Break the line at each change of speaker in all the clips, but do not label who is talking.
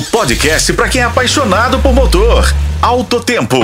O podcast para quem é apaixonado por motor. Alto Tempo.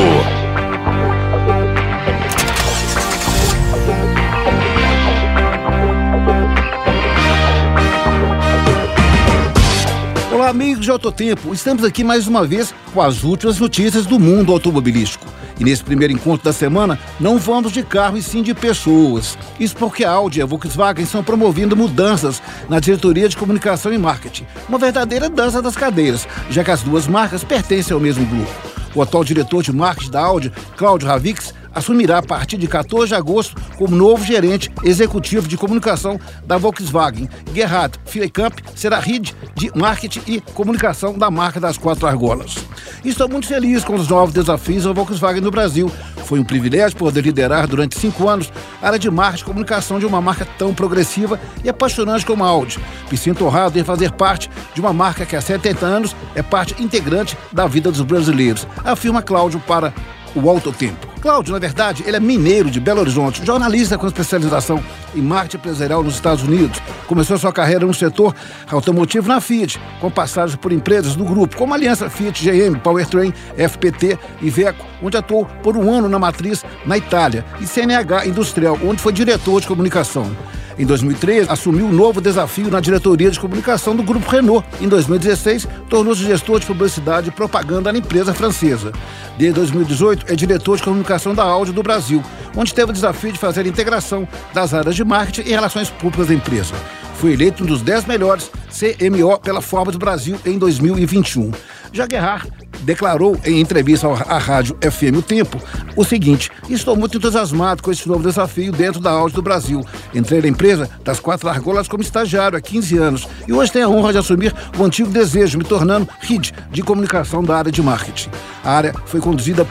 Olá, amigos de Autotempo. Estamos aqui mais uma vez com as últimas notícias do mundo automobilístico. E nesse primeiro encontro da semana, não vamos de carro e sim de pessoas. Isso porque a Audi e a Volkswagen estão promovendo mudanças na diretoria de comunicação e marketing. Uma verdadeira dança das cadeiras, já que as duas marcas pertencem ao mesmo grupo. O atual diretor de marketing da Audi, Cláudio Ravix, assumirá a partir de 14 de agosto como novo gerente executivo de comunicação da Volkswagen. Gerhard Fleikamp será head de marketing e comunicação da marca das quatro argolas. Estou muito feliz com os novos desafios da Volkswagen no Brasil. Foi um privilégio poder liderar durante cinco anos a área de marketing e comunicação de uma marca tão progressiva e apaixonante como a Audi. Me sinto honrado em fazer parte de uma marca que há 70 anos é parte integrante da vida dos brasileiros, afirma Cláudio para o Alto Tempo. Cláudio, na verdade, ele é mineiro de Belo Horizonte, jornalista com especialização em marketing empresarial nos Estados Unidos. Começou sua carreira no setor automotivo na Fiat, com passagens por empresas do grupo, como Aliança Fiat, GM, Powertrain, FPT e Veco, onde atuou por um ano na matriz na Itália, e CNH Industrial, onde foi diretor de comunicação. Em 2013, assumiu um novo desafio na diretoria de comunicação do Grupo Renault. Em 2016, tornou-se gestor de publicidade e propaganda na empresa francesa. Desde 2018, é diretor de comunicação da Audi do Brasil, onde teve o desafio de fazer a integração das áreas de marketing e relações públicas da empresa. Foi eleito um dos 10 melhores CMO pela Forbes Brasil em 2021. Já Gerhard declarou em entrevista à rádio FM O Tempo o seguinte: Estou muito entusiasmado com esse novo desafio dentro da Audi do Brasil. Entrei na empresa das quatro argolas como estagiário há 15 anos e hoje tenho a honra de assumir o antigo desejo, me tornando RID de comunicação da área de marketing. A área foi conduzida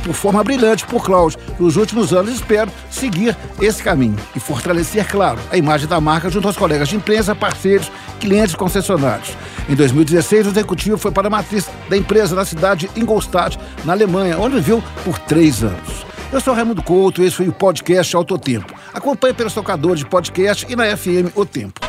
por forma brilhante por Cláudio nos últimos anos. Espero seguir esse caminho e fortalecer, claro, a imagem da marca junto aos colegas de imprensa, parceiros, clientes e concessionários. Em 2016, o executivo foi para a matriz da empresa na cidade de Ingolstadt, na Alemanha, onde viveu por três anos. Eu sou Raimundo Couto, esse foi o podcast Autotempo. Acompanhe pelos tocadores de podcast e na FM O Tempo.